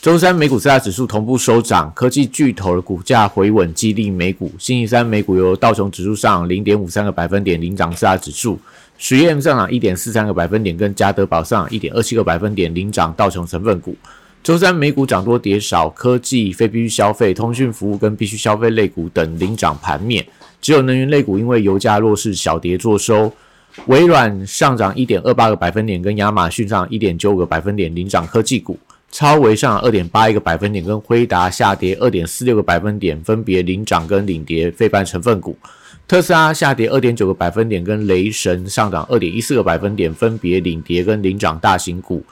周三美股四大指数同步收涨，科技巨头的股价回稳，激励美股。星期三美股由道琼指数上零点五三个百分点领涨四大指数，十 M 上涨一点四三个百分点，跟加德宝上一点二七个百分点领涨道琼成分股。周三美股涨多跌少，科技、非必需消费、通讯服务跟必需消费类股等领涨盘面，只有能源类股因为油价弱势小跌作收。微软上涨一点二八个百分点，跟亚马逊上一点九五个百分点领涨科技股。超微上二点八一个百分点，跟辉达下跌二点四六个百分点，分别领涨跟领跌非半成分股。特斯拉下跌二点九个百分点，跟雷神上涨二点一四个百分点，分别领跌跟领涨大型股。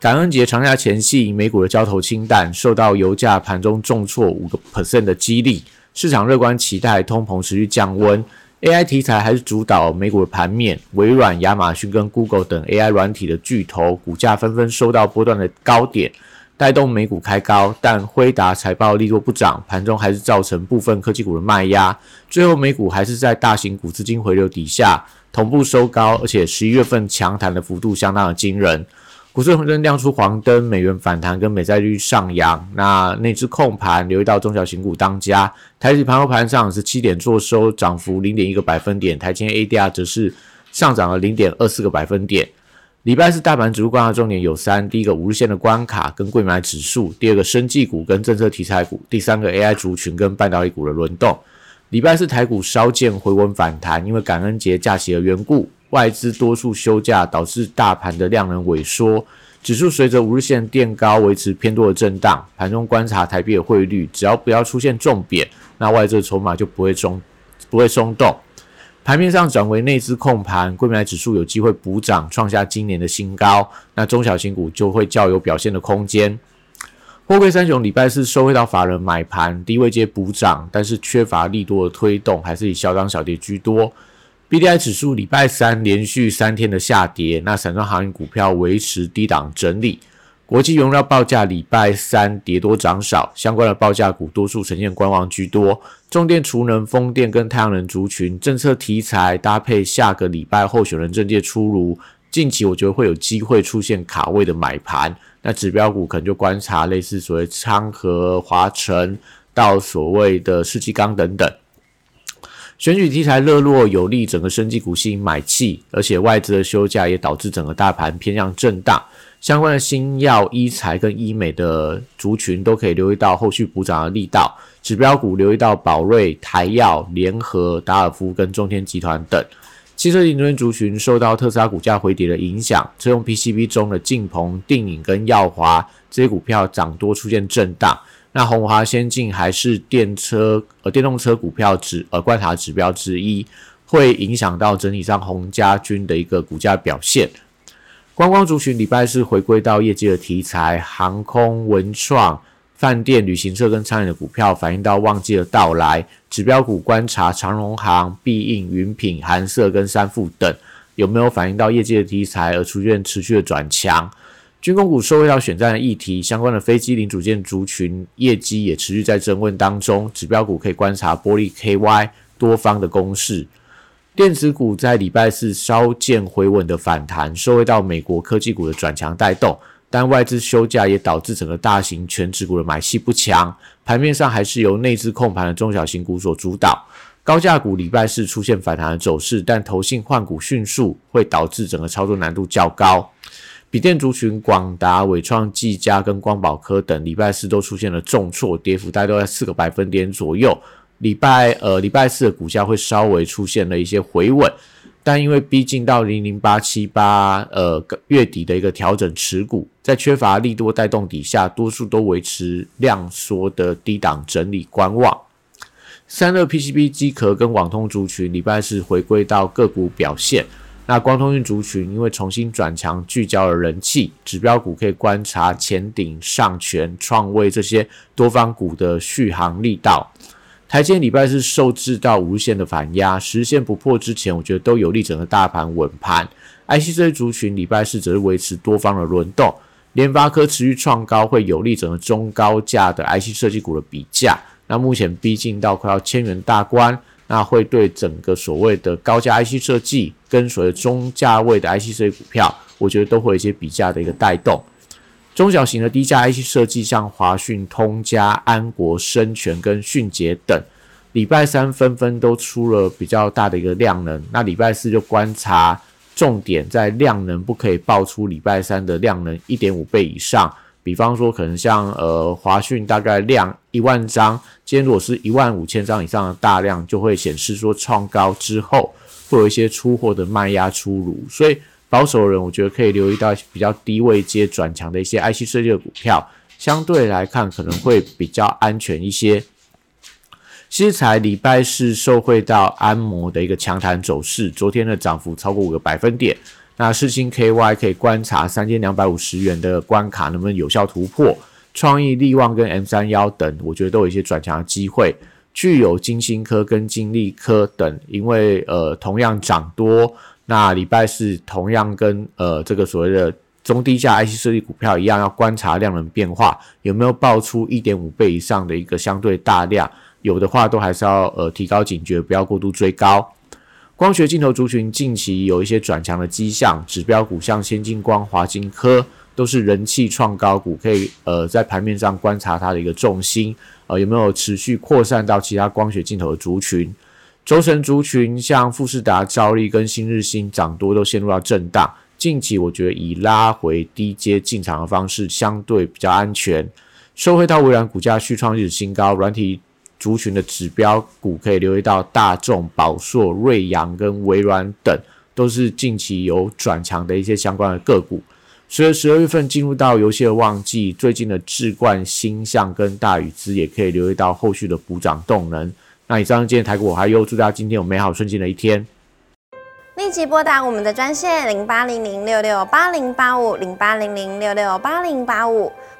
感恩节长假前夕，美股的交投清淡，受到油价盘中重挫五个 percent 的激励，市场乐观期待通膨持续降温。AI 题材还是主导美股的盘面，微软、亚马逊跟 Google 等 AI 软体的巨头股价纷纷收到波段的高点，带动美股开高。但辉达财报利多不涨，盘中还是造成部分科技股的卖压。最后美股还是在大型股资金回流底下同步收高，而且十一月份强弹的幅度相当的惊人。股市红灯亮出黄灯，美元反弹跟美债率上扬。那内资控盘，留意到中小型股当家。台指盘后盘上是七点做收，涨幅零点一个百分点。台前 ADR 则是上涨了零点二四个百分点。礼拜四大盘指数观察重点有三：第一个五日线的关卡跟贵买指数；第二个生技股跟政策题材股；第三个 AI 族群跟半导体股的轮动。礼拜四台股稍见回稳反弹，因为感恩节假期的缘故。外资多数休假，导致大盘的量能萎缩，指数随着五日线垫高维持偏多的震荡。盘中观察台币的汇率，只要不要出现重贬，那外资筹码就不会松不会松动。盘面上转为内资控盘，贵买指数有机会补涨，创下今年的新高。那中小型股就会较有表现的空间。货柜三雄礼拜四收回到法人买盘，低位接补涨，但是缺乏利多的推动，还是以小涨小跌居多。B D I 指数礼拜三连续三天的下跌，那散装航运股票维持低档整理。国际原料报价礼拜三跌多涨少，相关的报价股多数呈现观望居多。重电、储能、风电跟太阳能族群政策题材搭配下个礼拜候选人政界出炉，近期我觉得会有机会出现卡位的买盘。那指标股可能就观察类似所谓昌河、华晨到所谓的世纪钢等等。选举题材热络，有利整个生技股吸引买气，而且外资的休假也导致整个大盘偏向震荡。相关的新药、医材跟医美的族群都可以留意到后续补涨的力道。指标股留意到宝瑞、台药、联合、达尔夫跟中天集团等。汽车零件族群受到特斯拉股价回跌的影响，车用 PCB 中的晋鹏、定影跟耀华这些股票涨多出现震荡。那红华先进还是电车呃电动车股票指呃观察指标之一，会影响到整体上红家军的一个股价表现。观光族群礼拜四回归到业绩的题材，航空、文创、饭店、旅行社跟餐饮的股票反映到旺季的到来。指标股观察长荣航、必应、云品、韩色跟三富等有没有反映到业绩的题材而出现持续的转强。军工股收回到选战的议题，相关的飞机零组件族群业绩也持续在争论当中。指标股可以观察玻璃 KY 多方的攻势。电子股在礼拜四稍见回稳的反弹，收回到美国科技股的转强带动，但外资休假也导致整个大型全指股的买气不强。盘面上还是由内资控盘的中小型股所主导。高价股礼拜四出现反弹的走势，但投信换股迅速，会导致整个操作难度较高。笔电族群，广达、伟创、技嘉跟光宝科等，礼拜四都出现了重挫，跌幅大概都在四个百分点左右。礼拜呃，礼拜四的股价会稍微出现了一些回稳，但因为逼近到零零八七八呃月底的一个调整持股，在缺乏利多带动底下，多数都维持量缩的低档整理观望。三热 PCB 机壳跟网通族群，礼拜四回归到个股表现。那光通讯族群因为重新转强，聚焦了人气指标股，可以观察前顶、上权、创威这些多方股的续航力道。台积礼拜是受制到无限的反压，十线不破之前，我觉得都有利整个大盘稳盘。IC 这些族群礼拜四则是维持多方的轮动，联发科持续创高，会有利整个中高价的 IC 设计股的比价。那目前逼近到快要千元大关，那会对整个所谓的高价 IC 设计跟所谓中价位的 IC 设计股票，我觉得都会有一些比价的一个带动。中小型的低价 IC 设计，像华讯、通家、安国、深全跟迅捷等，礼拜三纷纷都出了比较大的一个量能。那礼拜四就观察重点在量能，不可以爆出礼拜三的量能一点五倍以上。比方说，可能像呃华讯大概量一万张，今天如果是一万五千张以上的大量，就会显示说创高之后会有一些出货的卖压出炉，所以。保守的人，我觉得可以留意到比较低位接转强的一些 IC 设计的股票，相对来看可能会比较安全一些。其实才礼拜四受惠到安摩的一个强弹走势，昨天的涨幅超过五个百分点。那世星 KY 可以观察三千两百五十元的关卡能不能有效突破，创意力旺跟 M 三幺等，我觉得都有一些转强的机会。具有金星科跟金利科等，因为呃同样涨多。那礼拜四同样跟呃这个所谓的中低价 IC 设计股票一样，要观察量能变化有没有爆出一点五倍以上的一个相对大量，有的话都还是要呃提高警觉，不要过度追高。光学镜头族群近期有一些转强的迹象，指标股像先进光、华金科都是人气创高股，可以呃在盘面上观察它的一个重心，呃有没有持续扩散到其他光学镜头的族群。轴承族群像富士达、兆利跟新日新涨多都陷入到震荡。近期我觉得以拉回低阶进场的方式相对比较安全。收回到微软股价续创历史新高，软体族群的指标股可以留意到大众、宝硕、瑞阳跟微软等，都是近期有转强的一些相关的个股。随着十二月份进入到游戏的旺季，最近的智冠、星象跟大宇资也可以留意到后续的补涨动能。那以上今天台股，我还有祝大家今天有美好顺心的一天。立即拨打我们的专线零八零零六六八零八五零八零零六六八零八五。